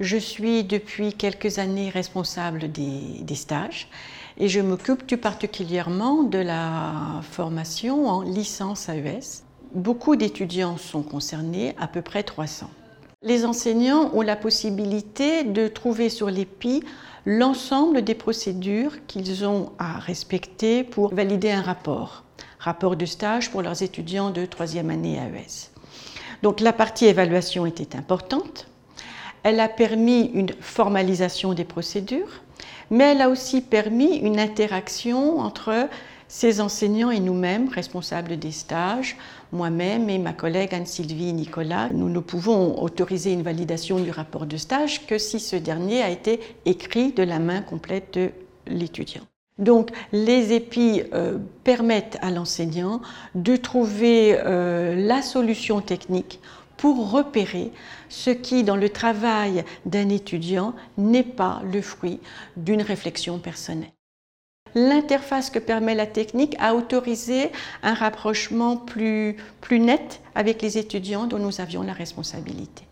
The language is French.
Je suis depuis quelques années responsable des, stages et je m'occupe tout particulièrement de la formation en licence AES. Beaucoup d'étudiants sont concernés, à peu près 300. Les enseignants ont la possibilité de trouver sur l'EPI l'ensemble des procédures qu'ils ont à respecter pour valider un rapport, rapport de stage pour leurs étudiants de troisième année AES. Donc la partie évaluation était importante. Elle a permis une formalisation des procédures, mais elle a aussi permis une interaction entre ces enseignants et nous-mêmes, responsables des stages, moi-même et ma collègue Anne-Sylvie Nicolas, nous ne pouvons autoriser une validation du rapport de stage que si ce dernier a été écrit de la main complète de l'étudiant. Donc les épis euh, permettent à l'enseignant de trouver euh, la solution technique pour repérer ce qui, dans le travail d'un étudiant, n'est pas le fruit d'une réflexion personnelle. L'interface que permet la technique a autorisé un rapprochement plus, net avec les étudiants dont nous avions la responsabilité.